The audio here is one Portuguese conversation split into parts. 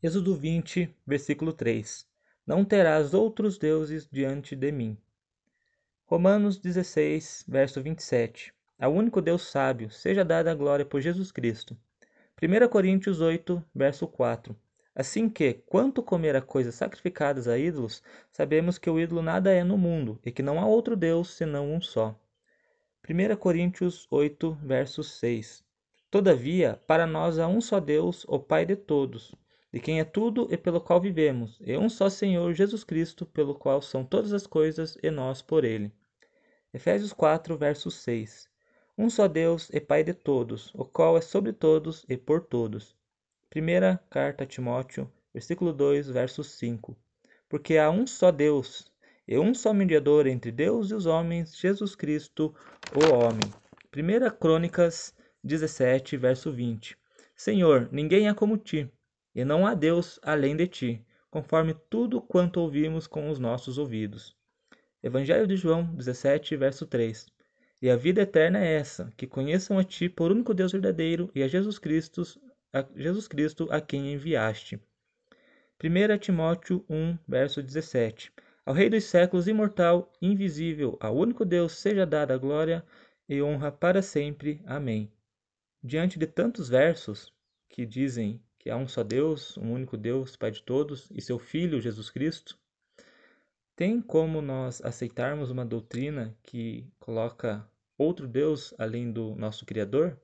Êxodo 20, versículo 3. Não terás outros deuses diante de mim. Romanos 16, verso 27. Ao único Deus sábio, seja dada a glória por Jesus Cristo. 1 Coríntios 8, verso 4. Assim que, quanto comer a coisas sacrificadas a ídolos, sabemos que o ídolo nada é no mundo e que não há outro Deus senão um só. 1 Coríntios 8, verso 6. Todavia, para nós há um só Deus, o Pai de todos, de quem é tudo e pelo qual vivemos, e um só Senhor Jesus Cristo, pelo qual são todas as coisas e nós por ele. Efésios 4, verso 6. Um só Deus e Pai de todos, o qual é sobre todos e por todos. Primeira carta a Timóteo, versículo 2, verso 5. Porque há um só Deus, e um só mediador entre Deus e os homens, Jesus Cristo, o homem. Primeira Crônicas 17, verso 20. Senhor, ninguém é como ti, e não há Deus além de ti, conforme tudo quanto ouvimos com os nossos ouvidos. Evangelho de João 17, verso 3. E a vida eterna é essa, que conheçam a ti por único Deus verdadeiro e a Jesus Cristo, a Jesus Cristo a quem enviaste. 1 Timóteo 1, verso 17. Ao Rei dos séculos, imortal, invisível, ao único Deus seja dada a glória e honra para sempre. Amém. Diante de tantos versos que dizem há um só Deus, um único Deus, Pai de todos, e seu Filho, Jesus Cristo, tem como nós aceitarmos uma doutrina que coloca outro Deus além do nosso Criador?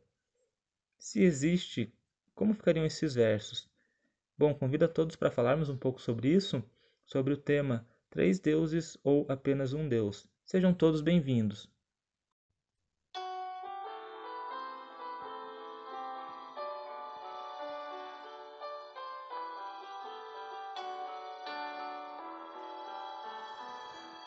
Se existe, como ficariam esses versos? Bom, convido a todos para falarmos um pouco sobre isso, sobre o tema Três deuses ou apenas um Deus. Sejam todos bem-vindos.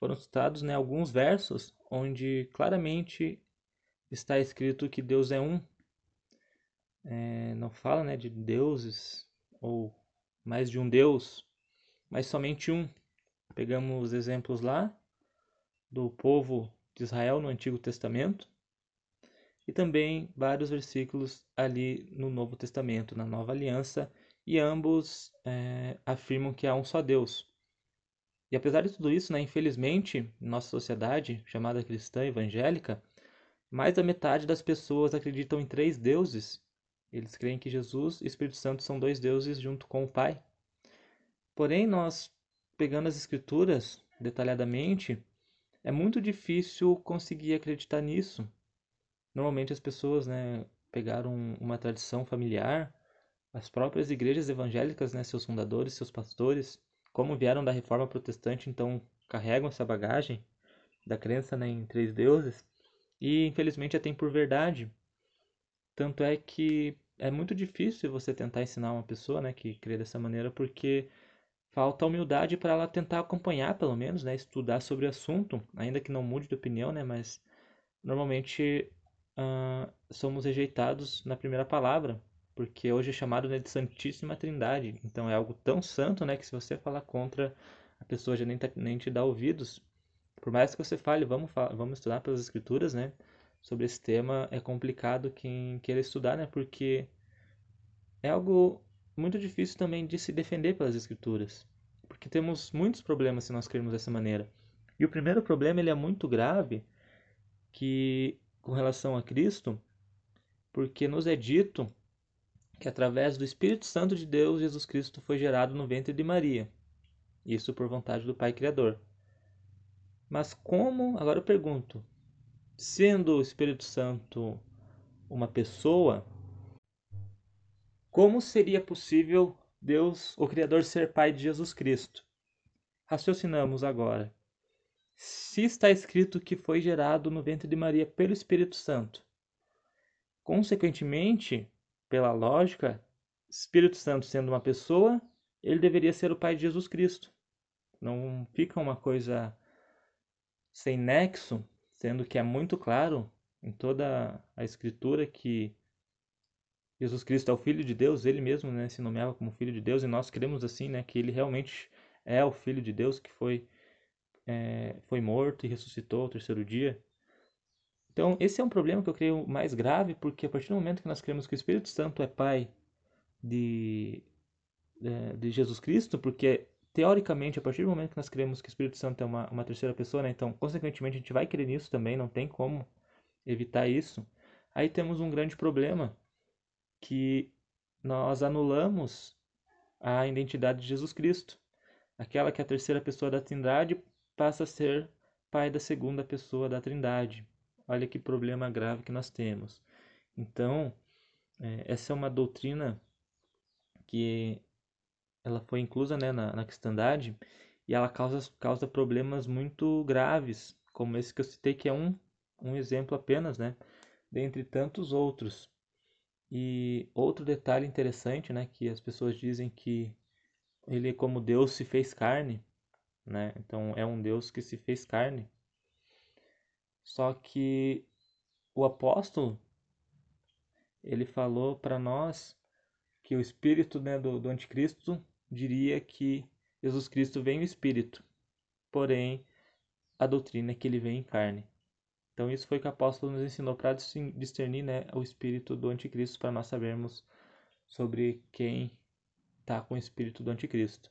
foram citados né, alguns versos onde claramente está escrito que Deus é um. É, não fala né, de deuses ou mais de um Deus, mas somente um. Pegamos exemplos lá do povo de Israel no Antigo Testamento e também vários versículos ali no Novo Testamento, na Nova Aliança, e ambos é, afirmam que há um só Deus. E apesar de tudo isso, né, infelizmente, nossa sociedade, chamada cristã evangélica, mais da metade das pessoas acreditam em três deuses. Eles creem que Jesus e Espírito Santo são dois deuses junto com o Pai. Porém, nós, pegando as Escrituras detalhadamente, é muito difícil conseguir acreditar nisso. Normalmente as pessoas né, pegaram uma tradição familiar, as próprias igrejas evangélicas, né, seus fundadores, seus pastores, como vieram da reforma protestante, então carregam essa bagagem da crença né, em três deuses e infelizmente a tem por verdade. Tanto é que é muito difícil você tentar ensinar uma pessoa né, que crê dessa maneira, porque falta humildade para ela tentar acompanhar, pelo menos, né, estudar sobre o assunto, ainda que não mude de opinião, né, mas normalmente uh, somos rejeitados na primeira palavra porque hoje é chamado né, de Santíssima Trindade. Então é algo tão santo, né, que se você falar contra, a pessoa já nem, tá, nem te dá ouvidos. Por mais que você fale, vamos, vamos estudar pelas escrituras, né, sobre esse tema, é complicado quem queira estudar, né, porque é algo muito difícil também de se defender pelas escrituras. Porque temos muitos problemas se nós crermos dessa maneira. E o primeiro problema ele é muito grave, que com relação a Cristo, porque nos é dito que através do Espírito Santo de Deus, Jesus Cristo foi gerado no ventre de Maria. Isso por vontade do Pai Criador. Mas como, agora eu pergunto, sendo o Espírito Santo uma pessoa, como seria possível Deus, o Criador, ser Pai de Jesus Cristo? Raciocinamos agora. Se está escrito que foi gerado no ventre de Maria pelo Espírito Santo, consequentemente, pela lógica, Espírito Santo sendo uma pessoa, ele deveria ser o pai de Jesus Cristo. Não fica uma coisa sem nexo, sendo que é muito claro em toda a escritura que Jesus Cristo é o Filho de Deus, ele mesmo né, se nomeava como Filho de Deus, e nós cremos assim, né, que ele realmente é o Filho de Deus que foi, é, foi morto e ressuscitou ao terceiro dia. Então, esse é um problema que eu creio mais grave, porque a partir do momento que nós cremos que o Espírito Santo é Pai de, de, de Jesus Cristo, porque teoricamente, a partir do momento que nós cremos que o Espírito Santo é uma, uma terceira pessoa, né, então, consequentemente, a gente vai crer nisso também, não tem como evitar isso. Aí temos um grande problema, que nós anulamos a identidade de Jesus Cristo. Aquela que é a terceira pessoa da Trindade passa a ser pai da segunda pessoa da Trindade. Olha que problema grave que nós temos. Então, é, essa é uma doutrina que ela foi inclusa né, na, na cristandade e ela causa, causa problemas muito graves, como esse que eu citei, que é um, um exemplo apenas, né, dentre tantos outros. E outro detalhe interessante, né, que as pessoas dizem que ele como Deus se fez carne, né? Então é um Deus que se fez carne. Só que o apóstolo ele falou para nós que o espírito né, do, do anticristo diria que Jesus Cristo vem no espírito, porém a doutrina é que ele vem em carne. Então isso foi que o apóstolo nos ensinou para discernir né, o espírito do anticristo, para nós sabermos sobre quem está com o espírito do anticristo.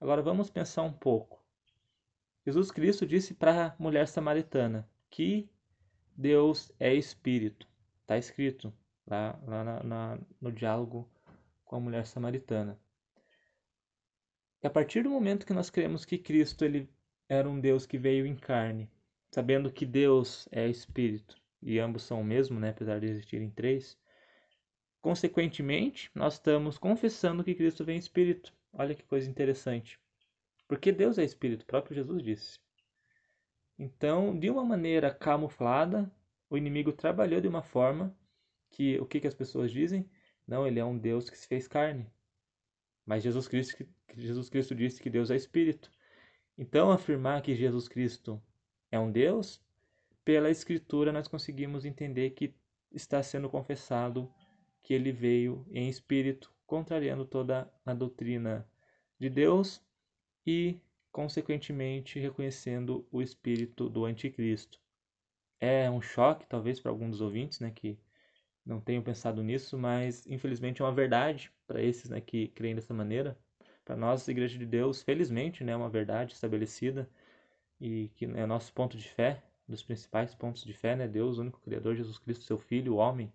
Agora vamos pensar um pouco. Jesus Cristo disse para a mulher samaritana que Deus é espírito. Está escrito lá, lá na, na, no diálogo com a mulher samaritana. E a partir do momento que nós cremos que Cristo ele era um Deus que veio em carne, sabendo que Deus é espírito e ambos são o mesmo, né, apesar de existirem três, consequentemente, nós estamos confessando que Cristo vem em espírito. Olha que coisa interessante. Porque Deus é espírito, o próprio Jesus disse. Então, de uma maneira camuflada, o inimigo trabalhou de uma forma que o que, que as pessoas dizem? Não, ele é um Deus que se fez carne. Mas Jesus Cristo, Jesus Cristo disse que Deus é espírito. Então, afirmar que Jesus Cristo é um Deus, pela Escritura nós conseguimos entender que está sendo confessado que ele veio em espírito, contrariando toda a doutrina de Deus e consequentemente reconhecendo o espírito do anticristo. É um choque, talvez, para alguns dos ouvintes, né, que não tenham pensado nisso, mas infelizmente é uma verdade para esses né, que creem dessa maneira. Para nós, Igreja de Deus, felizmente, né, é uma verdade estabelecida e que é nosso ponto de fé, dos principais pontos de fé, né, Deus, o único Criador, Jesus Cristo, seu Filho, o homem.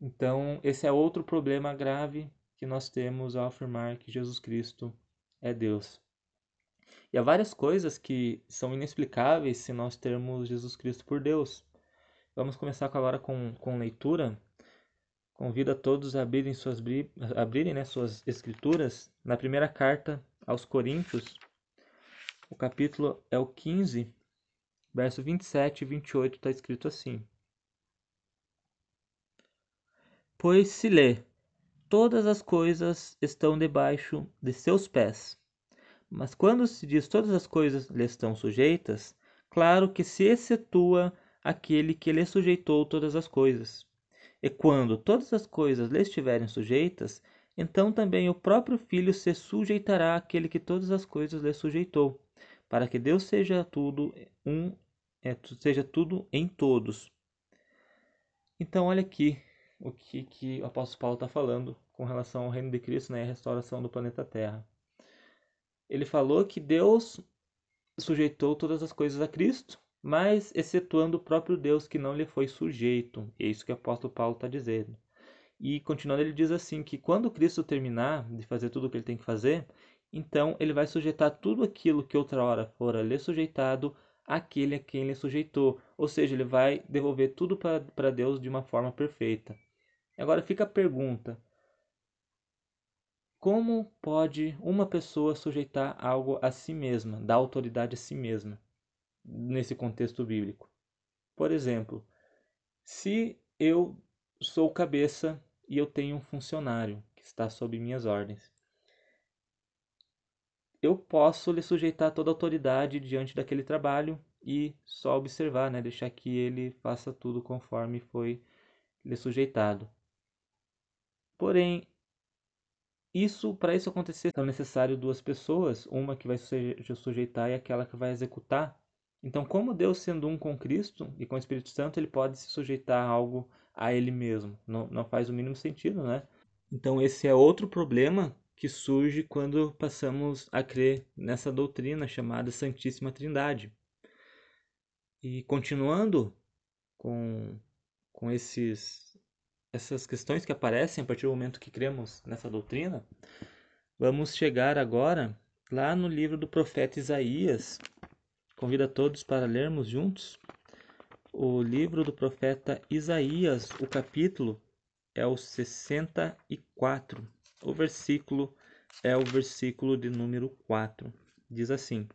Então, esse é outro problema grave que nós temos ao afirmar que Jesus Cristo é Deus. E há várias coisas que são inexplicáveis se nós termos Jesus Cristo por Deus. Vamos começar agora com, com leitura. Convido a todos a abrirem suas, abrirem, né, suas escrituras na primeira carta aos Coríntios. O capítulo é o 15, verso 27 e 28, está escrito assim. Pois se lê, todas as coisas estão debaixo de seus pés. Mas quando se diz todas as coisas lhe estão sujeitas, claro que se excetua aquele que lhe sujeitou todas as coisas. E quando todas as coisas lhe estiverem sujeitas, então também o próprio Filho se sujeitará àquele que todas as coisas lhe sujeitou, para que Deus seja tudo um, é, seja tudo em todos. Então olha aqui o que, que o apóstolo Paulo está falando com relação ao reino de Cristo né, e a restauração do planeta Terra ele falou que Deus sujeitou todas as coisas a Cristo, mas excetuando o próprio Deus que não lhe foi sujeito. É isso que o apóstolo Paulo está dizendo. E continuando, ele diz assim: que quando Cristo terminar de fazer tudo o que ele tem que fazer, então ele vai sujeitar tudo aquilo que outra hora fora lhe sujeitado àquele a quem ele sujeitou. Ou seja, ele vai devolver tudo para Deus de uma forma perfeita. Agora fica a pergunta: como pode uma pessoa sujeitar algo a si mesma, dar autoridade a si mesma, nesse contexto bíblico? Por exemplo, se eu sou cabeça e eu tenho um funcionário que está sob minhas ordens, eu posso lhe sujeitar toda a autoridade diante daquele trabalho e só observar, né? deixar que ele faça tudo conforme foi lhe sujeitado. Porém, isso para isso acontecer é necessário duas pessoas, uma que vai se sujeitar e aquela que vai executar. Então, como Deus sendo um com Cristo e com o Espírito Santo, ele pode se sujeitar a algo a ele mesmo. Não, não faz o mínimo sentido, né? Então, esse é outro problema que surge quando passamos a crer nessa doutrina chamada Santíssima Trindade. E continuando com, com esses, essas questões que aparecem a partir do momento que cremos nessa doutrina, vamos chegar agora lá no livro do profeta Isaías. Convido a todos para lermos juntos o livro do profeta Isaías, o capítulo é o 64. O versículo é o versículo de número 4. Diz assim: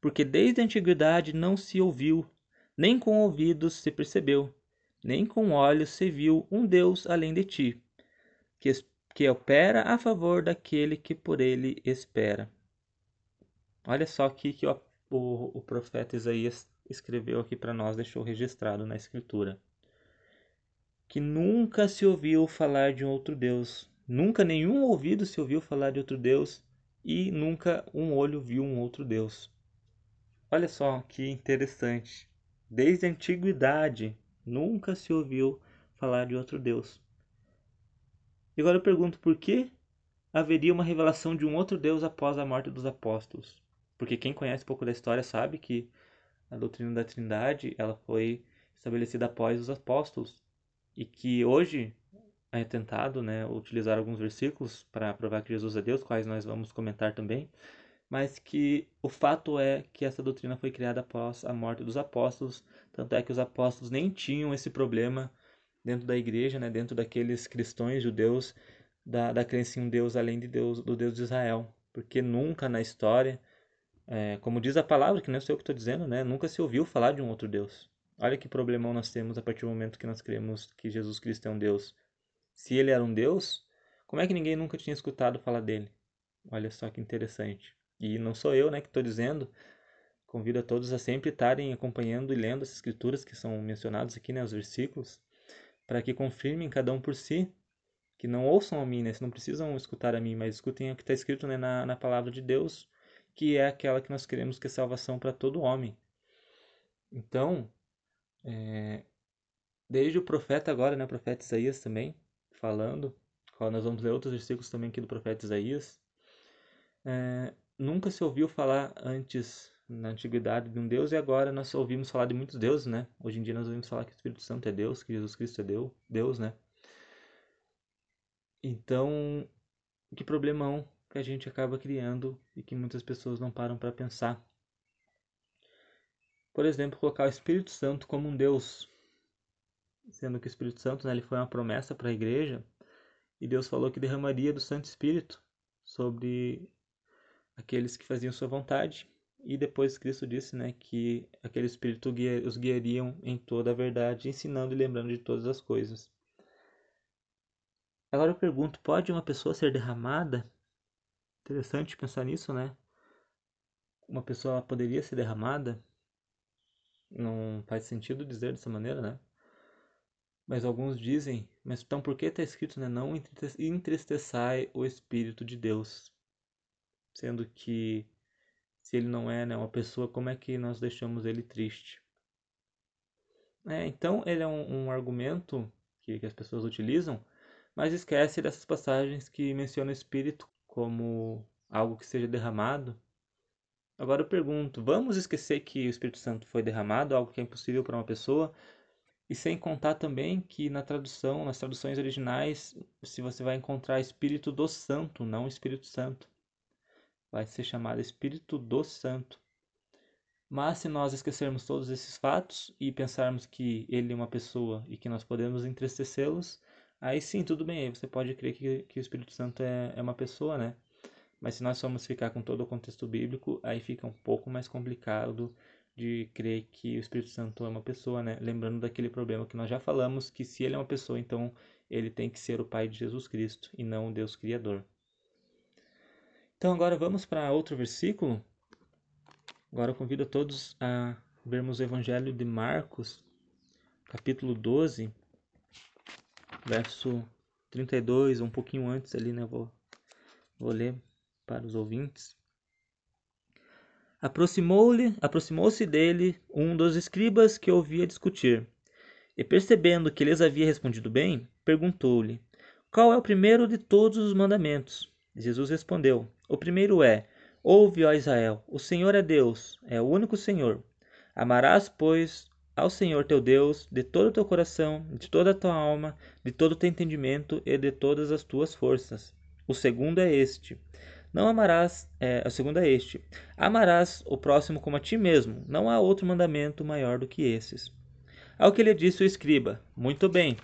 Porque desde a antiguidade não se ouviu, nem com ouvidos se percebeu, nem com olhos se viu um Deus além de ti, que, que opera a favor daquele que por ele espera. Olha só aqui que o, o, o profeta Isaías escreveu aqui para nós, deixou registrado na Escritura que nunca se ouviu falar de outro Deus, nunca nenhum ouvido se ouviu falar de outro Deus e nunca um olho viu um outro Deus. Olha só que interessante. Desde a antiguidade nunca se ouviu falar de outro Deus. E agora eu pergunto por que haveria uma revelação de um outro Deus após a morte dos apóstolos? Porque quem conhece um pouco da história sabe que a doutrina da Trindade ela foi estabelecida após os apóstolos e que hoje é tentado né, utilizar alguns versículos para provar que Jesus é Deus, quais nós vamos comentar também, mas que o fato é que essa doutrina foi criada após a morte dos apóstolos, tanto é que os apóstolos nem tinham esse problema dentro da igreja, né, dentro daqueles cristãos judeus, da, da crença em um Deus além de Deus, do Deus de Israel, porque nunca na história, é, como diz a palavra, que não sei o que estou dizendo, né, nunca se ouviu falar de um outro Deus. Olha que problemão nós temos a partir do momento que nós cremos que Jesus Cristo é um Deus. Se ele era um Deus, como é que ninguém nunca tinha escutado falar dele? Olha só que interessante. E não sou eu né, que estou dizendo. Convido a todos a sempre estarem acompanhando e lendo as escrituras que são mencionadas aqui, né, os versículos, para que confirmem cada um por si, que não ouçam a mim, né, não precisam escutar a mim, mas escutem o que está escrito né, na, na palavra de Deus, que é aquela que nós queremos que é salvação para todo homem. Então, é, desde o profeta agora, né, o profeta Isaías também, falando, nós vamos ler outros versículos também aqui do profeta Isaías, é, nunca se ouviu falar antes na antiguidade de um Deus e agora nós ouvimos falar de muitos deuses, né? Hoje em dia nós ouvimos falar que o Espírito Santo é Deus, que Jesus Cristo é Deus, Deus né? Então, que problemão que a gente acaba criando e que muitas pessoas não param para pensar por exemplo, colocar o Espírito Santo como um Deus, sendo que o Espírito Santo né, ele foi uma promessa para a igreja e Deus falou que derramaria do Santo Espírito sobre aqueles que faziam sua vontade e depois Cristo disse né, que aquele Espírito guia, os guiariam em toda a verdade, ensinando e lembrando de todas as coisas. Agora eu pergunto, pode uma pessoa ser derramada? Interessante pensar nisso, né? Uma pessoa poderia ser derramada? Não faz sentido dizer dessa maneira, né? Mas alguns dizem, mas então por que está escrito, né? Não entristeçai o Espírito de Deus. Sendo que se ele não é né, uma pessoa, como é que nós deixamos ele triste? É, então ele é um, um argumento que, que as pessoas utilizam, mas esquece dessas passagens que mencionam o Espírito como algo que seja derramado Agora eu pergunto, vamos esquecer que o Espírito Santo foi derramado, algo que é impossível para uma pessoa? E sem contar também que na tradução, nas traduções originais, se você vai encontrar Espírito do Santo, não Espírito Santo. Vai ser chamado Espírito do Santo. Mas se nós esquecermos todos esses fatos e pensarmos que ele é uma pessoa e que nós podemos entristecê-los, aí sim, tudo bem, aí você pode crer que, que o Espírito Santo é, é uma pessoa, né? Mas se nós formos ficar com todo o contexto bíblico, aí fica um pouco mais complicado de crer que o Espírito Santo é uma pessoa, né? Lembrando daquele problema que nós já falamos, que se ele é uma pessoa, então ele tem que ser o Pai de Jesus Cristo e não o Deus Criador. Então agora vamos para outro versículo. Agora eu convido a todos a vermos o Evangelho de Marcos, capítulo 12, verso 32, um pouquinho antes ali, né? Vou, vou ler para os ouvintes. Aproximou-lhe, aproximou-se dele um dos escribas que ouvia discutir. E percebendo que lhes havia respondido bem, perguntou-lhe: Qual é o primeiro de todos os mandamentos? Jesus respondeu: O primeiro é: Ouve, ó Israel, o Senhor é Deus, é o único Senhor. Amarás, pois, ao Senhor teu Deus de todo o teu coração, de toda a tua alma, de todo o teu entendimento e de todas as tuas forças. O segundo é este: não amarás, é, o segundo é este: amarás o próximo como a ti mesmo. Não há outro mandamento maior do que esses. Ao que lhe disse o escriba: Muito bem,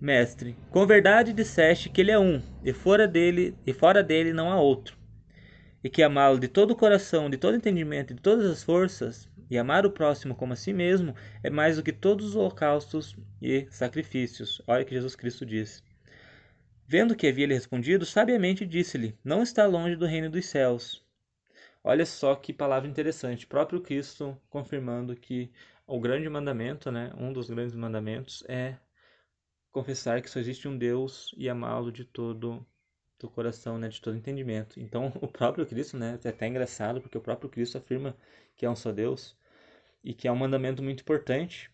mestre, com verdade disseste que ele é um, e fora dele, e fora dele não há outro. E que amá-lo de todo o coração, de todo entendimento de todas as forças, e amar o próximo como a si mesmo, é mais do que todos os holocaustos e sacrifícios. Olha o que Jesus Cristo disse. Vendo que havia lhe respondido, sabiamente disse-lhe: Não está longe do reino dos céus. Olha só que palavra interessante. Próprio Cristo confirmando que o grande mandamento, né, um dos grandes mandamentos é confessar que só existe um Deus e amá-lo de todo o coração, né, de todo entendimento. Então, o próprio Cristo, né, é até engraçado porque o próprio Cristo afirma que é um só Deus e que é um mandamento muito importante.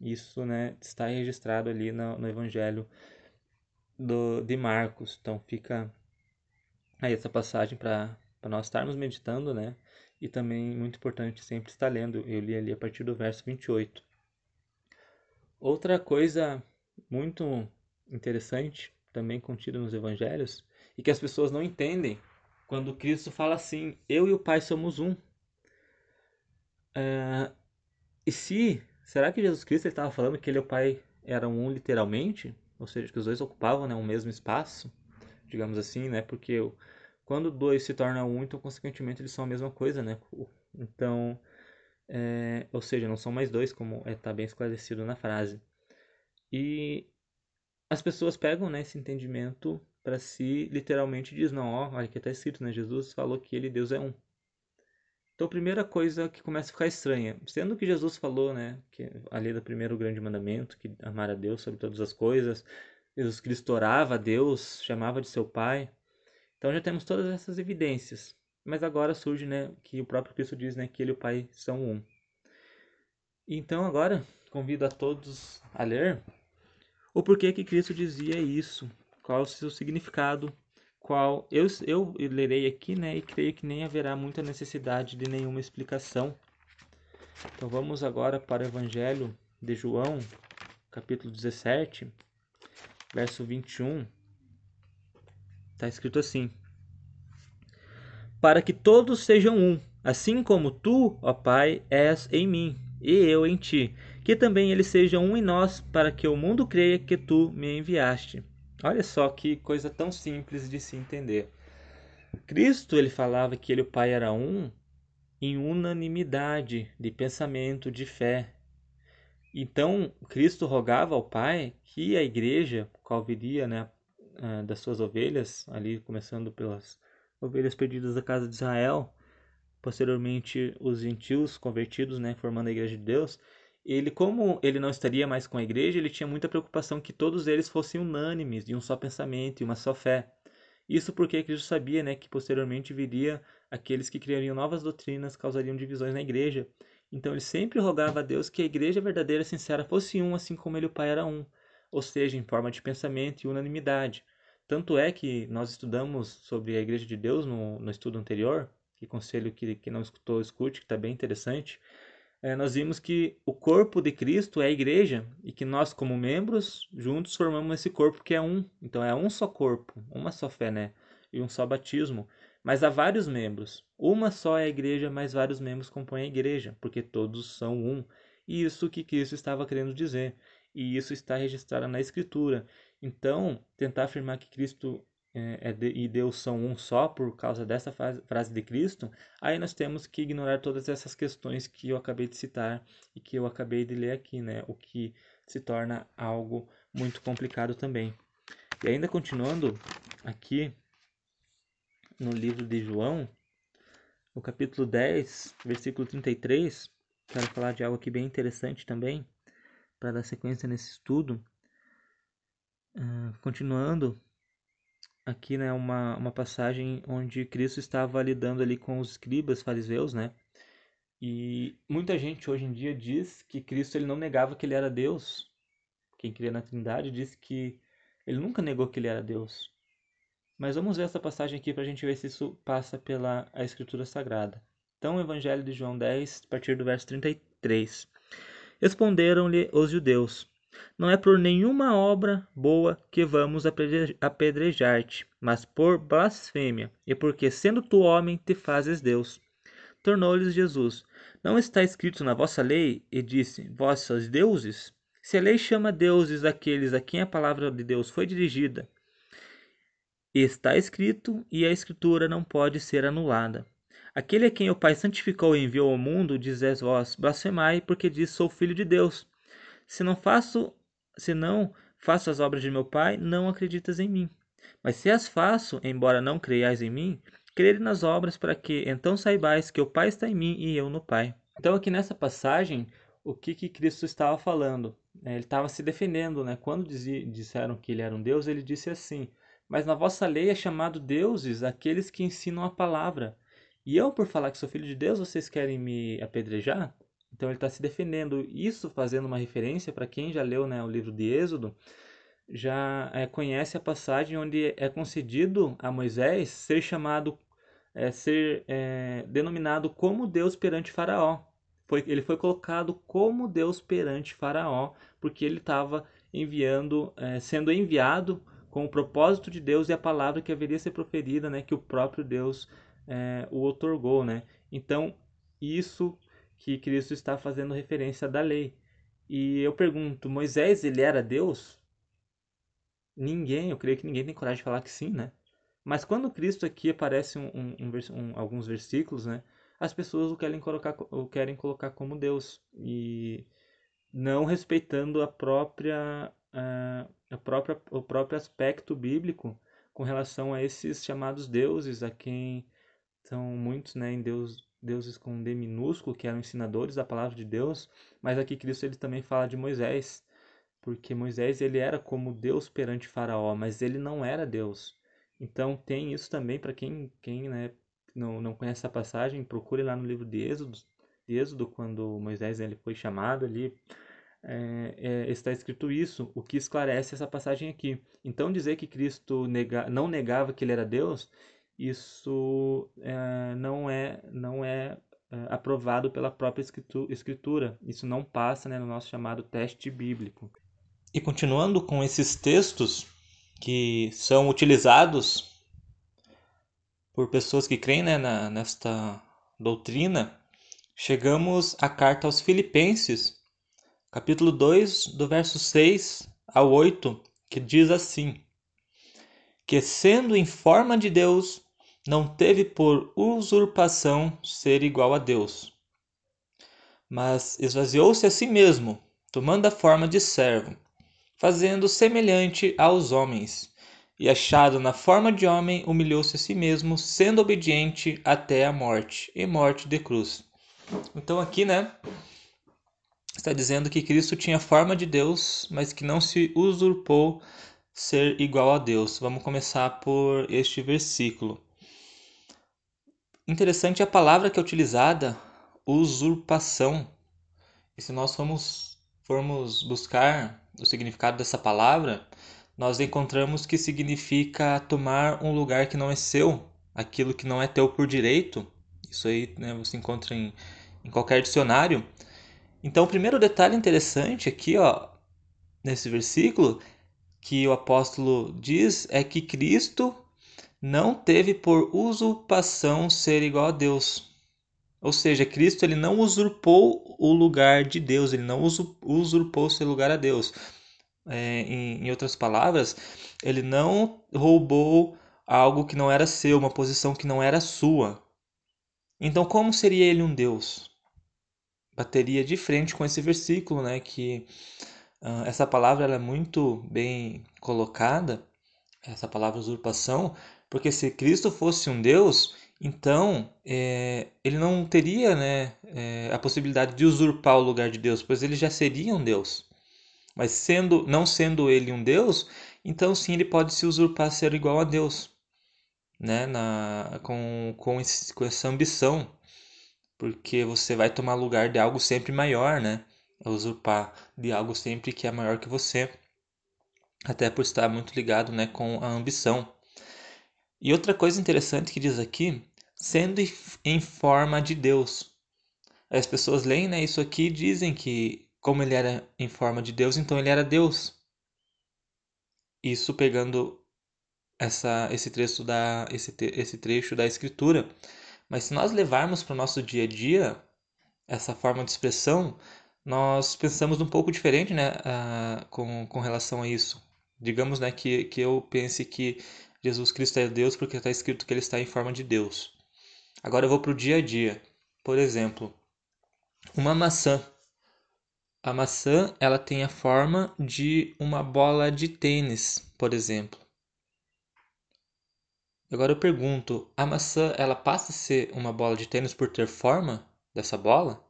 Isso, né, está registrado ali no, no Evangelho do, de Marcos. Então fica aí essa passagem para nós estarmos meditando, né? E também muito importante sempre estar lendo. Eu li ali a partir do verso 28. Outra coisa muito interessante, também contida nos evangelhos, e que as pessoas não entendem quando Cristo fala assim: Eu e o Pai somos um. É, e se. Será que Jesus Cristo estava falando que ele e o Pai eram um literalmente? ou seja, que os dois ocupavam né, o mesmo espaço, digamos assim, né? Porque quando dois se tornam um, então consequentemente eles são a mesma coisa, né? Então, é, ou seja, não são mais dois, como está é, tá bem esclarecido na frase. E as pessoas pegam né, esse entendimento para si, literalmente diz, não, ó, olha que está escrito, né? Jesus falou que ele, Deus, é um. Então, a primeira coisa que começa a ficar estranha, sendo que Jesus falou, né, que ali do primeiro grande mandamento, que amar a Deus sobre todas as coisas, Jesus Cristo orava a Deus, chamava de seu Pai. Então já temos todas essas evidências. Mas agora surge, né, que o próprio Cristo diz, né, que ele e o Pai são um. Então agora convido a todos a ler o porquê que Cristo dizia isso, qual o seu significado qual eu, eu lerei aqui, né, e creio que nem haverá muita necessidade de nenhuma explicação. Então vamos agora para o Evangelho de João, capítulo 17, verso 21. Está escrito assim: Para que todos sejam um, assim como tu, ó Pai, és em mim e eu em ti, que também eles sejam um em nós, para que o mundo creia que tu me enviaste. Olha só que coisa tão simples de se entender. Cristo ele falava que ele o Pai era um em unanimidade de pensamento, de fé. Então, Cristo rogava ao Pai que a igreja, qual viria né, das suas ovelhas, ali começando pelas ovelhas perdidas da casa de Israel, posteriormente os gentios convertidos, né, formando a igreja de Deus, ele, como ele não estaria mais com a igreja, ele tinha muita preocupação que todos eles fossem unânimes, de um só pensamento e uma só fé. Isso porque Cristo sabia né, que posteriormente viria aqueles que criariam novas doutrinas, causariam divisões na igreja. Então ele sempre rogava a Deus que a igreja verdadeira e sincera fosse um, assim como ele o Pai era um, ou seja, em forma de pensamento e unanimidade. Tanto é que nós estudamos sobre a igreja de Deus no, no estudo anterior, que conselho que, que não escutou, escute, que está bem interessante é, nós vimos que o corpo de Cristo é a igreja e que nós, como membros, juntos formamos esse corpo que é um. Então é um só corpo, uma só fé, né? E um só batismo. Mas há vários membros. Uma só é a igreja, mas vários membros compõem a igreja, porque todos são um. E isso que Cristo estava querendo dizer. E isso está registrado na Escritura. Então, tentar afirmar que Cristo é, é e Deus são um só por causa dessa frase de Cristo, aí nós temos que ignorar todas essas questões que eu acabei de citar e que eu acabei de ler aqui, né? O que se torna algo muito complicado também. E ainda continuando aqui no livro de João, no capítulo 10, versículo 33. Quero falar de algo aqui bem interessante também, para dar sequência nesse estudo. Uh, continuando, aqui né, uma, uma passagem onde Cristo estava lidando ali com os escribas fariseus, né? E muita gente hoje em dia diz que Cristo ele não negava que ele era Deus. Quem cria na Trindade diz que ele nunca negou que ele era Deus. Mas vamos ver essa passagem aqui para a gente ver se isso passa pela a Escritura Sagrada. Então, o Evangelho de João 10, a partir do verso 33. Responderam-lhe os judeus: Não é por nenhuma obra boa que vamos apedrejar-te, mas por blasfêmia, e porque, sendo tu homem, te fazes Deus. Tornou-lhes Jesus: Não está escrito na vossa lei? E disse: Vós sois deuses? Se a lei chama deuses aqueles a quem a palavra de Deus foi dirigida, está escrito e a escritura não pode ser anulada. Aquele a quem o Pai santificou e enviou ao mundo, dizes vós, blasfemai, porque diz sou filho de Deus. Se não faço, se não faço as obras de meu Pai, não acreditas em mim. Mas se as faço, embora não creiais em mim, crede nas obras para que então saibais que o Pai está em mim e eu no Pai. Então aqui nessa passagem, o que, que Cristo estava falando? É, ele estava se defendendo, né? Quando disseram que ele era um Deus, ele disse assim: Mas na vossa lei é chamado deuses aqueles que ensinam a palavra. E eu, por falar que sou filho de Deus, vocês querem me apedrejar? Então ele está se defendendo. Isso fazendo uma referência para quem já leu né, o livro de Êxodo, já é, conhece a passagem onde é concedido a Moisés ser chamado é, ser é, denominado como Deus perante Faraó. Foi, ele foi colocado como Deus perante Faraó, porque ele estava enviando, sendo enviado com o propósito de Deus e a palavra que haveria ser proferida, né, que o próprio Deus o otorgou, né? Então isso que Cristo está fazendo referência da lei. E eu pergunto, Moisés ele era Deus? Ninguém, eu creio que ninguém tem coragem de falar que sim, né? Mas quando Cristo aqui aparece um, um, um, alguns versículos, né, as pessoas o querem, colocar, o querem colocar como Deus e não respeitando a própria, a, própria, o próprio aspecto bíblico com relação a esses chamados deuses, a quem são muitos né, em Deus, deuses com D minúsculo, que eram ensinadores da palavra de Deus, mas aqui Cristo ele também fala de Moisés, porque Moisés ele era como Deus perante Faraó, mas ele não era Deus. Então tem isso também para quem, quem né, não, não conhece essa passagem, procure lá no livro de Êxodo, de Êxodo quando Moisés ele foi chamado ali, é, é, está escrito isso, o que esclarece essa passagem aqui. Então dizer que Cristo nega, não negava que ele era Deus, isso é, não é não é, é aprovado pela própria escritura. Isso não passa né, no nosso chamado teste bíblico. E continuando com esses textos, que são utilizados por pessoas que creem né, na, nesta doutrina, chegamos à carta aos Filipenses, capítulo 2, do verso 6 ao 8, que diz assim: Que sendo em forma de Deus, não teve por usurpação ser igual a Deus, mas esvaziou-se a si mesmo, tomando a forma de servo fazendo semelhante aos homens. E achado na forma de homem, humilhou-se a si mesmo, sendo obediente até a morte, e morte de cruz. Então aqui, né, está dizendo que Cristo tinha forma de Deus, mas que não se usurpou ser igual a Deus. Vamos começar por este versículo. Interessante a palavra que é utilizada, usurpação. E se nós formos, formos buscar o significado dessa palavra, nós encontramos que significa tomar um lugar que não é seu, aquilo que não é teu por direito. Isso aí né, você encontra em, em qualquer dicionário. Então, o primeiro detalhe interessante aqui, ó, nesse versículo, que o apóstolo diz é que Cristo não teve por usurpação ser igual a Deus. Ou seja, Cristo ele não usurpou o lugar de Deus, ele não usurpou seu lugar a Deus. É, em, em outras palavras, ele não roubou algo que não era seu, uma posição que não era sua. Então, como seria ele um Deus? Bateria de frente com esse versículo, né? Que uh, essa palavra é muito bem colocada, essa palavra usurpação, Porque se Cristo fosse um Deus, então é, ele não teria né, é, a possibilidade de usurpar o lugar de Deus, pois ele já seria um Deus. Mas sendo, não sendo ele um Deus, então sim ele pode se usurpar ser igual a Deus, né, na, com, com, esse, com essa ambição, porque você vai tomar lugar de algo sempre maior, né, usurpar de algo sempre que é maior que você, até por estar muito ligado né, com a ambição. E outra coisa interessante que diz aqui, sendo em forma de Deus. As pessoas leem né, isso aqui e dizem que, como ele era em forma de Deus, então ele era Deus. Isso pegando essa, esse, trecho da, esse, esse trecho da Escritura. Mas se nós levarmos para o nosso dia a dia essa forma de expressão, nós pensamos um pouco diferente né, uh, com, com relação a isso. Digamos né, que, que eu pense que Jesus Cristo é Deus porque está escrito que ele está em forma de Deus. Agora eu vou para o dia a dia. Por exemplo, uma maçã. A maçã ela tem a forma de uma bola de tênis, por exemplo. Agora eu pergunto, a maçã ela passa a ser uma bola de tênis por ter forma dessa bola?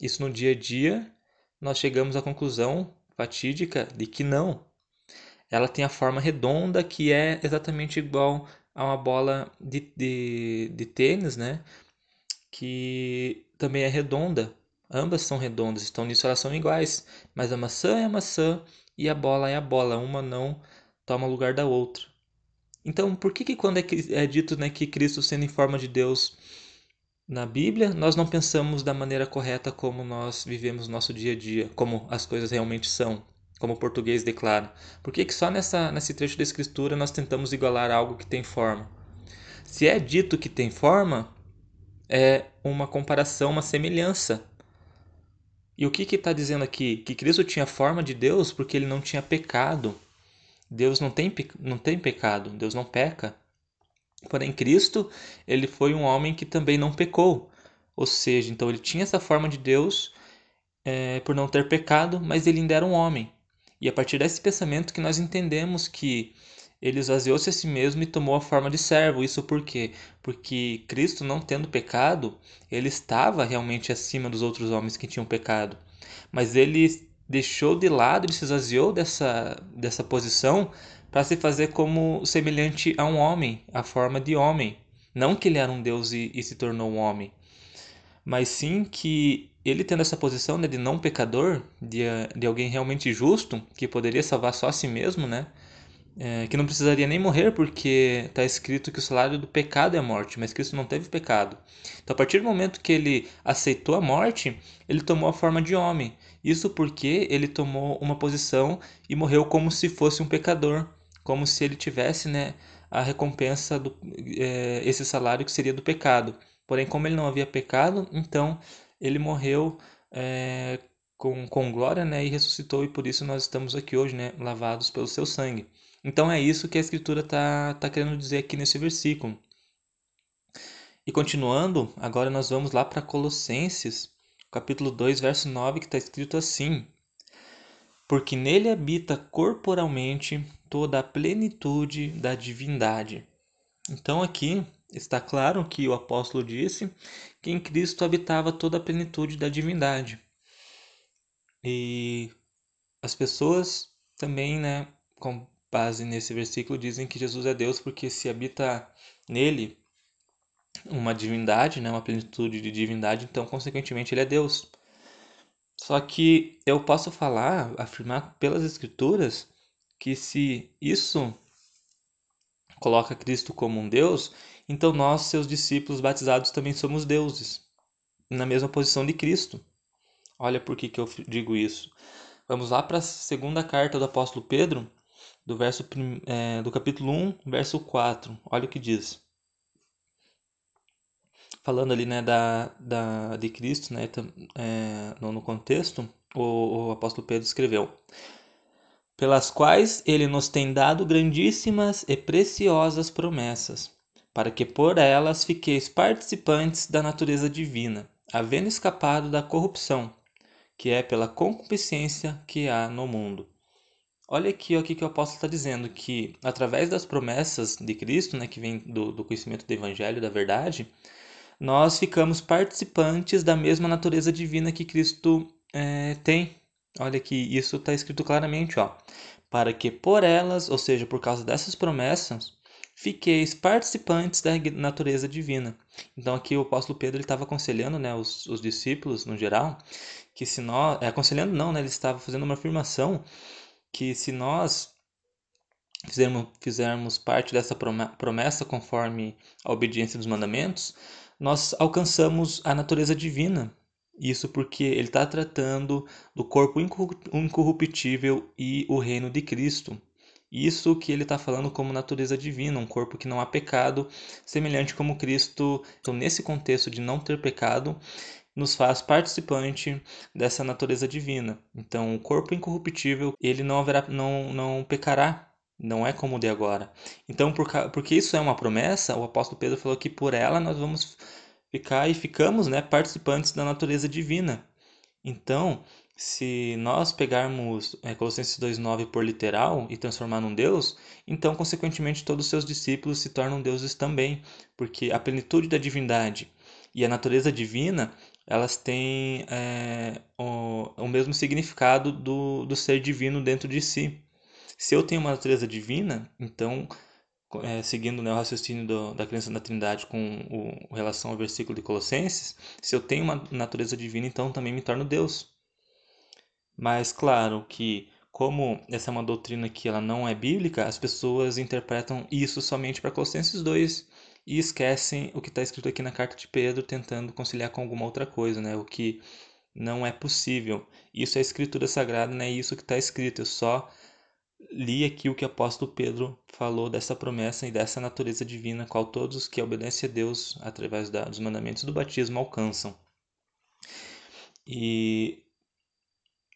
Isso no dia a dia nós chegamos à conclusão fatídica de que não ela tem a forma redonda que é exatamente igual a uma bola de, de, de tênis, né? Que também é redonda. Ambas são redondas, então nisso elas são iguais. Mas a maçã é a maçã e a bola é a bola. Uma não toma lugar da outra. Então, por que, que quando é, é dito né, que Cristo sendo em forma de Deus na Bíblia, nós não pensamos da maneira correta como nós vivemos nosso dia a dia, como as coisas realmente são? Como o português declara. Por que, que só nessa, nesse trecho da escritura nós tentamos igualar algo que tem forma? Se é dito que tem forma, é uma comparação, uma semelhança. E o que está dizendo aqui? Que Cristo tinha forma de Deus porque ele não tinha pecado. Deus não tem, não tem pecado, Deus não peca. Porém, Cristo, ele foi um homem que também não pecou. Ou seja, então ele tinha essa forma de Deus é, por não ter pecado, mas ele ainda era um homem. E a partir desse pensamento que nós entendemos que ele esvaziou-se a si mesmo e tomou a forma de servo. Isso por quê? Porque Cristo, não tendo pecado, ele estava realmente acima dos outros homens que tinham pecado. Mas ele deixou de lado, ele se esvaziou dessa, dessa posição para se fazer como semelhante a um homem, a forma de homem. Não que ele era um Deus e, e se tornou um homem, mas sim que ele tendo essa posição né, de não pecador, de, de alguém realmente justo, que poderia salvar só a si mesmo, né? É, que não precisaria nem morrer, porque está escrito que o salário do pecado é a morte, mas Cristo não teve pecado. Então, a partir do momento que ele aceitou a morte, ele tomou a forma de homem. Isso porque ele tomou uma posição e morreu como se fosse um pecador, como se ele tivesse né, a recompensa, do, é, esse salário que seria do pecado. Porém, como ele não havia pecado, então ele morreu é, com, com glória né, e ressuscitou, e por isso nós estamos aqui hoje, né, lavados pelo seu sangue. Então é isso que a Escritura está tá querendo dizer aqui nesse versículo. E continuando, agora nós vamos lá para Colossenses, capítulo 2, verso 9, que está escrito assim: Porque nele habita corporalmente toda a plenitude da divindade. Então aqui está claro que o apóstolo disse que em Cristo habitava toda a plenitude da divindade. E as pessoas também, né, com base nesse versículo, dizem que Jesus é Deus porque se habita nele uma divindade, né, uma plenitude de divindade, então consequentemente ele é Deus. Só que eu posso falar, afirmar pelas escrituras que se isso coloca Cristo como um Deus, então nós, seus discípulos batizados, também somos deuses, na mesma posição de Cristo. Olha por que, que eu digo isso. Vamos lá para a segunda carta do apóstolo Pedro, do, verso, é, do capítulo 1, verso 4. Olha o que diz. Falando ali né, da, da, de Cristo, né, é, no, no contexto, o, o apóstolo Pedro escreveu: pelas quais ele nos tem dado grandíssimas e preciosas promessas, para que por elas fiqueis participantes da natureza divina, havendo escapado da corrupção, que é pela concupiscência que há no mundo. Olha aqui o que, o apóstolo está dizendo, que através das promessas de Cristo, né, que vem do, do conhecimento do Evangelho, da verdade, nós ficamos participantes da mesma natureza divina que Cristo é, tem. Olha que isso está escrito claramente, ó. Para que por elas, ou seja, por causa dessas promessas, fiqueis participantes da natureza divina. Então aqui o apóstolo Pedro estava aconselhando, né, os, os, discípulos no geral, que se nós, é, aconselhando não, né, ele estava fazendo uma afirmação que se nós fizermos, fizermos parte dessa promessa conforme a obediência dos mandamentos, nós alcançamos a natureza divina. Isso porque ele está tratando do corpo incorruptível e o reino de Cristo. Isso que ele está falando como natureza divina, um corpo que não há pecado, semelhante como Cristo. Então, nesse contexto de não ter pecado, nos faz participante dessa natureza divina. Então, o corpo incorruptível, ele não haverá, não, não pecará, não é como o de agora. Então, por, porque isso é uma promessa, o apóstolo Pedro falou que por ela nós vamos ficar e ficamos, né, participantes da natureza divina. Então, se nós pegarmos é, Colossenses 2,9 por literal e transformar num Deus, então, consequentemente, todos os seus discípulos se tornam deuses também, porque a plenitude da divindade e a natureza divina elas têm é, o, o mesmo significado do, do ser divino dentro de si. Se eu tenho uma natureza divina, então, é, seguindo né, o raciocínio do, da crença na Trindade com o, relação ao versículo de Colossenses, se eu tenho uma natureza divina, então também me torno Deus. Mas claro que como essa é uma doutrina que ela não é bíblica, as pessoas interpretam isso somente para Colossenses 2 e esquecem o que está escrito aqui na carta de Pedro, tentando conciliar com alguma outra coisa, né? O que não é possível. Isso é escritura sagrada, não é isso que está escrito. Eu só li aqui o que o apóstolo Pedro falou dessa promessa e dessa natureza divina, qual todos os que obedecem a Deus através dos mandamentos do batismo alcançam. E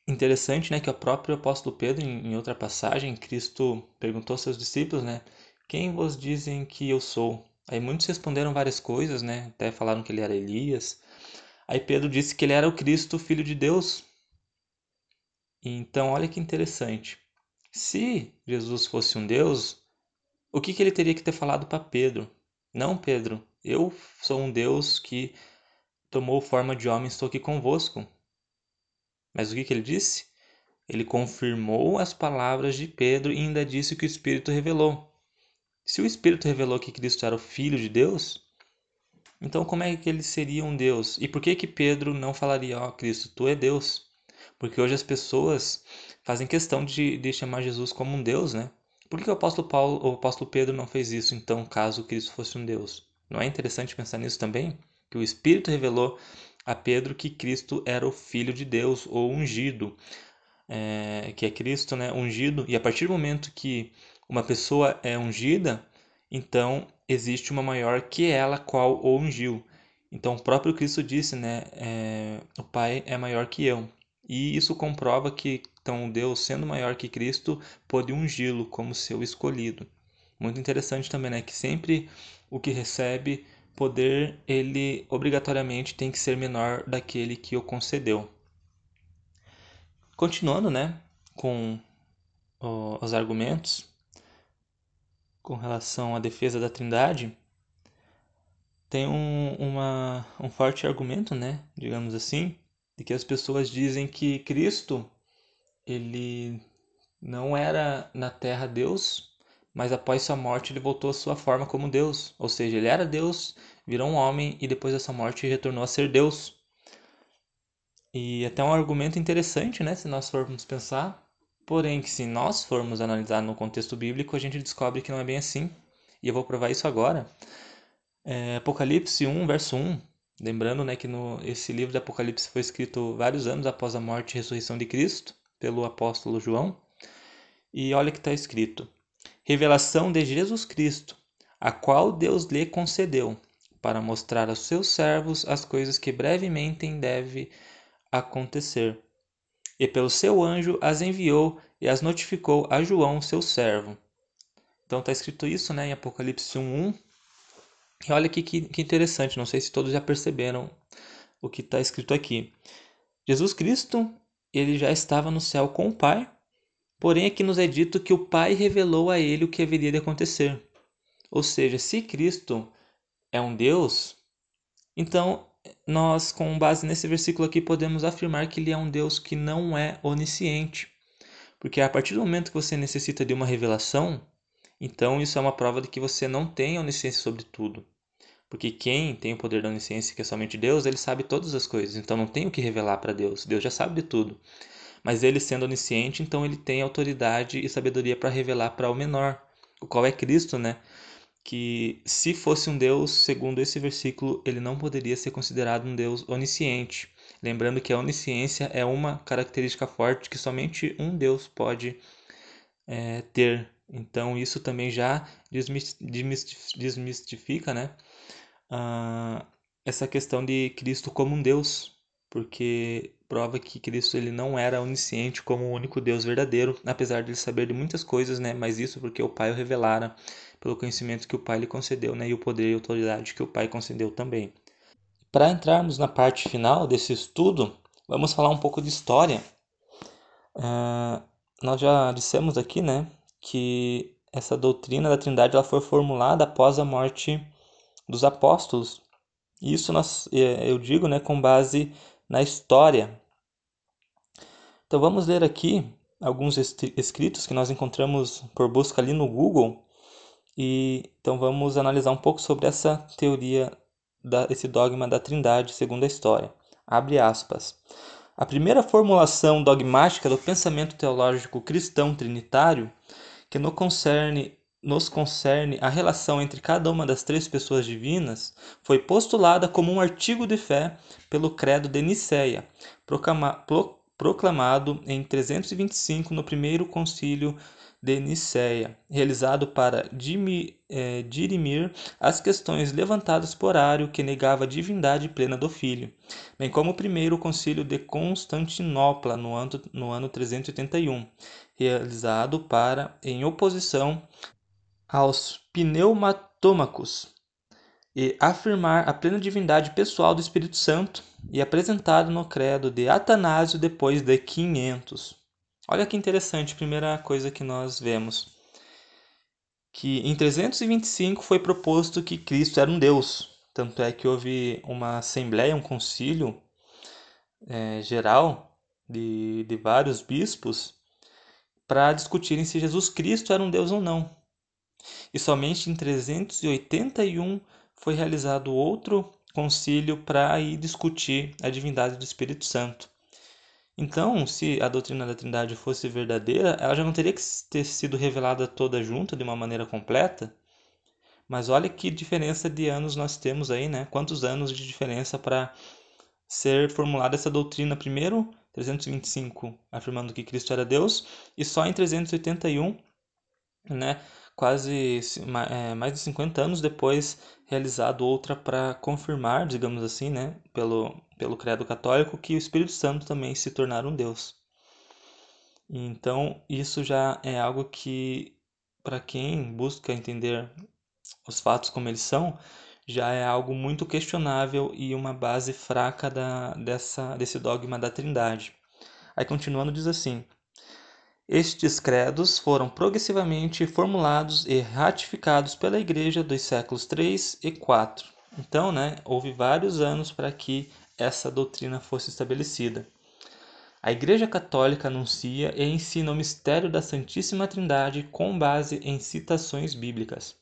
interessante, né, que o próprio apóstolo Pedro, em, outra passagem, Cristo perguntou aos seus discípulos, né, quem vos dizem que eu sou? Aí muitos responderam várias coisas, né? Até falaram que ele era Elias. Aí Pedro disse que ele era o Cristo, filho de Deus. Então, olha que interessante. Se Jesus fosse um Deus, o que, que ele teria que ter falado para Pedro? Não, Pedro, eu sou um Deus que tomou forma de homem, estou aqui convosco. Mas o que, que ele disse? Ele confirmou as palavras de Pedro e ainda disse o que o Espírito revelou. Se o Espírito revelou que Cristo era o Filho de Deus, então como é que ele seria um Deus? E por que que Pedro não falaria, ó oh, Cristo, tu é Deus? Porque hoje as pessoas fazem questão de, de chamar Jesus como um Deus, né? Por que o apóstolo Paulo, o apóstolo Pedro não fez isso, então, caso Cristo fosse um Deus? Não é interessante pensar nisso também? Que o Espírito revelou a Pedro que Cristo era o Filho de Deus, ou ungido, é, que é Cristo, né? Ungido. E a partir do momento que uma pessoa é ungida, então existe uma maior que ela, qual o ungiu. Então o próprio Cristo disse, né, é, o Pai é maior que eu. E isso comprova que então Deus, sendo maior que Cristo, pôde ungí-lo como seu escolhido. Muito interessante também, né, que sempre o que recebe poder, ele obrigatoriamente tem que ser menor daquele que o concedeu. Continuando, né, com os argumentos, com relação à defesa da Trindade, tem um, uma, um forte argumento, né, digamos assim, de que as pessoas dizem que Cristo ele não era na Terra Deus, mas após sua morte ele voltou à sua forma como Deus, ou seja, ele era Deus, virou um homem e depois dessa morte retornou a ser Deus. E até um argumento interessante, né, se nós formos pensar, Porém, que se nós formos analisar no contexto bíblico, a gente descobre que não é bem assim. E eu vou provar isso agora. É, Apocalipse 1, verso 1. Lembrando né, que no, esse livro de Apocalipse foi escrito vários anos após a morte e ressurreição de Cristo, pelo apóstolo João. E olha que está escrito: Revelação de Jesus Cristo, a qual Deus lhe concedeu, para mostrar aos seus servos as coisas que brevemente deve acontecer e pelo seu anjo as enviou e as notificou a João, seu servo. Então está escrito isso né, em Apocalipse 1.1. E olha aqui que, que interessante, não sei se todos já perceberam o que está escrito aqui. Jesus Cristo, ele já estava no céu com o Pai, Porém, aqui nos é dito que o Pai revelou a ele o que haveria de acontecer. Ou seja, se Cristo é um Deus, então nós, com base nesse versículo aqui, podemos afirmar que ele é um Deus que não é onisciente. Porque a partir do momento que você necessita de uma revelação, então isso é uma prova de que você não tem onisciência sobre tudo. Porque quem tem o poder da onisciência, que é somente Deus, ele sabe todas as coisas. Então não tem o que revelar para Deus. Deus já sabe de tudo. Mas ele sendo onisciente, então ele tem autoridade e sabedoria para revelar para o menor, o qual é Cristo, né? Que se fosse um Deus, segundo esse versículo, ele não poderia ser considerado um Deus onisciente. Lembrando que a onisciência é uma característica forte que somente um Deus pode é, ter. Então isso também já desmistifica, né? Ah, essa questão de Cristo como um Deus, porque prova que Cristo ele não era onisciente como o único Deus verdadeiro, apesar de ele saber de muitas coisas, né? Mas isso porque o Pai o revelara pelo conhecimento que o Pai lhe concedeu, né? E o poder e autoridade que o Pai concedeu também. Para entrarmos na parte final desse estudo, vamos falar um pouco de história. Uh, nós já dissemos aqui, né, que essa doutrina da Trindade ela foi formulada após a morte dos apóstolos. Isso nós, é, eu digo, né, com base na história. Então vamos ler aqui alguns escritos que nós encontramos por busca ali no Google. E então vamos analisar um pouco sobre essa teoria, da, esse dogma da Trindade segundo a história. Abre aspas. A primeira formulação dogmática do pensamento teológico cristão trinitário, que no concerne nos concerne a relação entre cada uma das três pessoas divinas, foi postulada como um artigo de fé pelo Credo de Nicéia, proclamado em 325 no primeiro concílio de Nicéia, realizado para é, dirimir as questões levantadas por Ário que negava a divindade plena do Filho, bem como o primeiro concílio de Constantinopla no ano, no ano 381, realizado para em oposição aos pneumatômacos e afirmar a plena divindade pessoal do Espírito Santo e apresentado no credo de Atanásio depois de 500. Olha que interessante, primeira coisa que nós vemos. Que em 325 foi proposto que Cristo era um Deus. Tanto é que houve uma assembleia, um concílio é, geral de, de vários bispos para discutirem se Jesus Cristo era um Deus ou não e somente em 381 foi realizado outro concílio para discutir a divindade do Espírito Santo. Então, se a doutrina da Trindade fosse verdadeira, ela já não teria que ter sido revelada toda junta de uma maneira completa. Mas olha que diferença de anos nós temos aí, né? Quantos anos de diferença para ser formulada essa doutrina primeiro 325 afirmando que Cristo era Deus e só em 381, né, quase é, mais de 50 anos depois realizado outra para confirmar, digamos assim, né, pelo, pelo credo católico, que o Espírito Santo também se tornara um Deus. Então, isso já é algo que, para quem busca entender os fatos como eles são, já é algo muito questionável e uma base fraca da, dessa, desse dogma da Trindade. Aí, continuando, diz assim: estes credos foram progressivamente formulados e ratificados pela Igreja dos séculos III e IV. Então, né, houve vários anos para que essa doutrina fosse estabelecida. A Igreja Católica anuncia e ensina o mistério da Santíssima Trindade com base em citações bíblicas.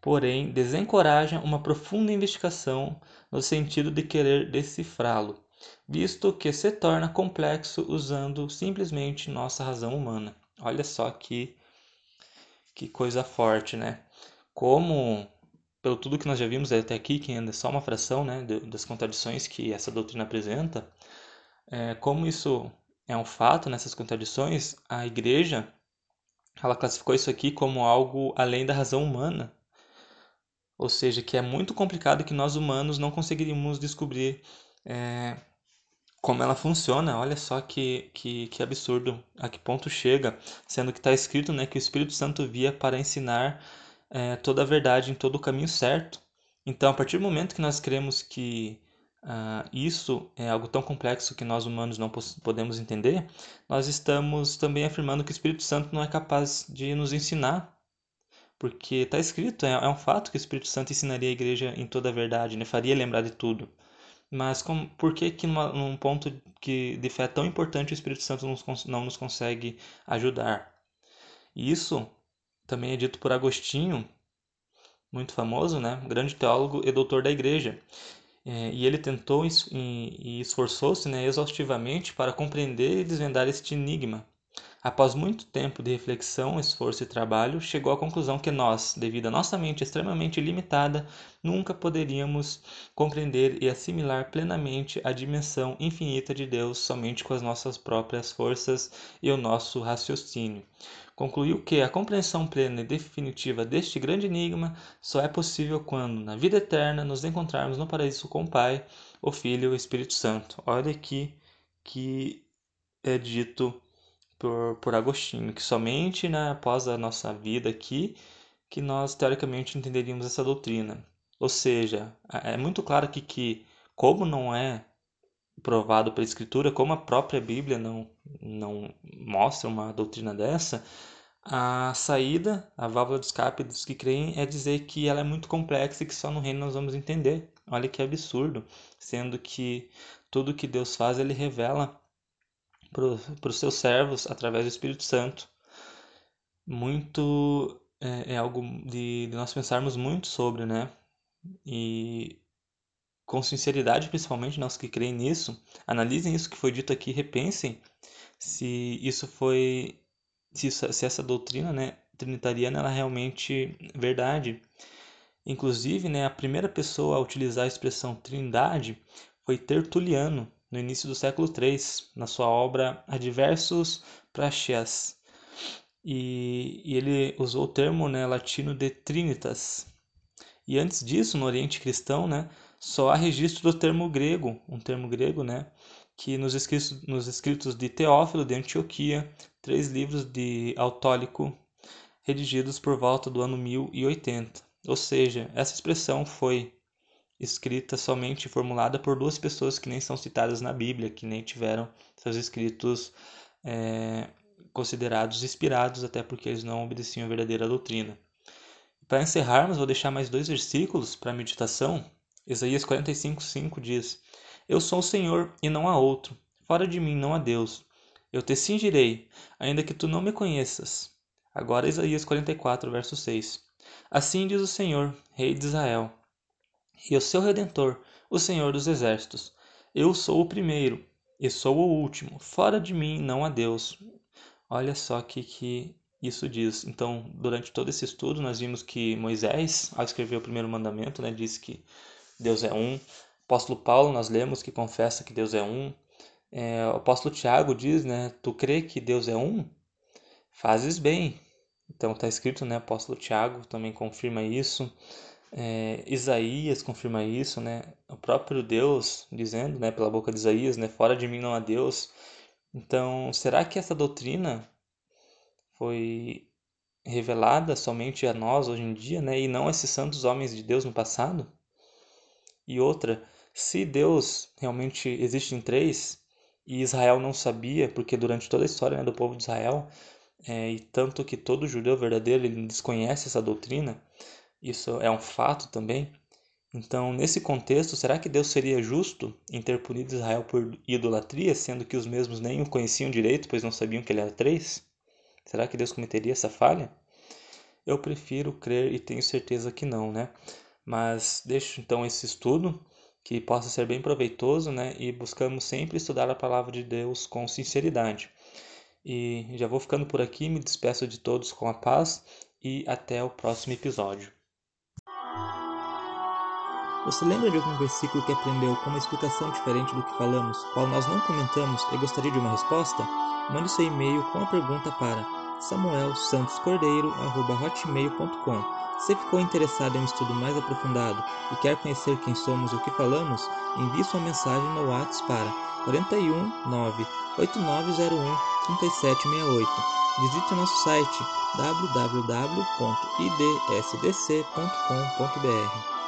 Porém, desencoraja uma profunda investigação no sentido de querer decifrá-lo visto que se torna complexo usando simplesmente nossa razão humana. Olha só que, que coisa forte, né? Como, pelo tudo que nós já vimos até aqui, que ainda é só uma fração né, das contradições que essa doutrina apresenta, é, como isso é um fato nessas contradições, a igreja ela classificou isso aqui como algo além da razão humana, ou seja, que é muito complicado que nós humanos não conseguiríamos descobrir é, como ela funciona. Olha só que, que, que absurdo, a que ponto chega, sendo que está escrito né, que o Espírito Santo via para ensinar é, toda a verdade em todo o caminho certo. Então, a partir do momento que nós cremos que uh, isso é algo tão complexo que nós humanos não podemos entender, nós estamos também afirmando que o Espírito Santo não é capaz de nos ensinar. Porque está escrito, é, é, um fato que o Espírito Santo ensinaria a igreja em toda a verdade, né? faria lembrar de tudo. Mas como, por que que numa, num ponto que, de fé tão importante o Espírito Santo não nos, não nos consegue ajudar? Isso também é dito por Agostinho, muito famoso, né? grande teólogo e doutor da igreja. É, e ele tentou e esforçou-se né, exaustivamente para compreender e desvendar este enigma. Após muito tempo de reflexão, esforço e trabalho, chegou à conclusão que nós, devido à nossa mente extremamente limitada, nunca poderíamos compreender e assimilar plenamente a dimensão infinita de Deus somente com as nossas próprias forças e o nosso raciocínio. Concluiu que a compreensão plena e definitiva deste grande enigma só é possível quando, na vida eterna, nos encontrarmos no paraíso com o Pai, o Filho e o Espírito Santo. Olha aqui que é dito por, por Agostinho, que somente né, após a nossa vida aqui que nós teoricamente entenderíamos essa doutrina. Ou seja, é muito claro aqui que, como não é provado pela Escritura, como a própria Bíblia não, não mostra uma doutrina dessa, a saída, a válvula de escape dos que creem é dizer que ela é muito complexa e que só no reino nós vamos entender. Olha que absurdo, sendo que tudo que Deus faz ele revela para os seus servos através do Espírito Santo. Muito é, é algo de, de, nós pensarmos muito sobre, né? E com sinceridade, principalmente nós que creem nisso, analisem isso que foi dito aqui, repensem se isso foi, se, se essa doutrina, né, trinitariana, ela é realmente verdade. Inclusive, né, a primeira pessoa a utilizar a expressão trindade foi Tertuliano, no início do século III, na sua obra Adversus Praxeas. E, e ele usou o termo né, latino de trinitas. E antes disso, no Oriente Cristão, né, só há registro do termo grego, um termo grego, né, que nos escritos, nos escritos de Teófilo de Antioquia, três livros de Autólico, redigidos por volta do ano 1080. Ou seja, essa expressão foi escrita somente formulada por duas pessoas que nem são citadas na Bíblia, que nem tiveram seus escritos é, considerados inspirados, até porque eles não obedeciam a verdadeira doutrina. Para encerrarmos, vou deixar mais dois versículos para meditação. Isaías 45:5 diz: Eu sou o Senhor e não há outro. Fora de mim não há Deus. Eu te cingirei, ainda que tu não me conheças. Agora Isaías 44, verso 6. Assim diz o Senhor, Rei de Israel: e o seu redentor, o Senhor dos Exércitos. Eu sou o primeiro e sou o último. Fora de mim não há Deus. Olha só que que isso diz. Então, durante todo esse estudo, nós vimos que Moisés, ao escrever o primeiro mandamento, né, disse que Deus é um. Apóstolo Paulo, nós lemos que confessa que Deus é um. É, o apóstolo Tiago diz, né, tu crê que Deus é um? Fazes bem. Então, está escrito, né, apóstolo Tiago também confirma isso. É, Isaías confirma isso, né? O próprio Deus dizendo, né, pela boca de Isaías, né, fora de mim não há Deus. Então, será que essa doutrina foi revelada somente a nós hoje em dia, né, e não a esses santos homens de Deus no passado? E outra, se Deus realmente existe em três e Israel não sabia, porque durante toda a história né, do povo de Israel, é, e tanto que todo judeu verdadeiro ele desconhece essa doutrina, isso é um fato também. Então, nesse contexto, será que Deus seria justo em ter punido Israel por idolatria, sendo que os mesmos nem o conheciam direito, pois não sabiam que ele era três? Será que Deus cometeria essa falha? Eu prefiro crer e tenho certeza que não, né? Mas deixo então esse estudo que possa ser bem proveitoso, né? E buscamos sempre estudar a palavra de Deus com sinceridade. E já vou ficando por aqui, me despeço de todos com a paz e até o próximo episódio. Você lembra de algum versículo que aprendeu com uma explicação diferente do que falamos, qual nós não comentamos e gostaria de uma resposta? Mande seu e-mail com a pergunta para samuelsantoscordeiro.hotmail.com Se ficou interessado em um estudo mais aprofundado e quer conhecer quem somos e o que falamos, envie sua mensagem no WhatsApp para 41 9 8901 3768. Visite nosso site www.idsdc.com.br.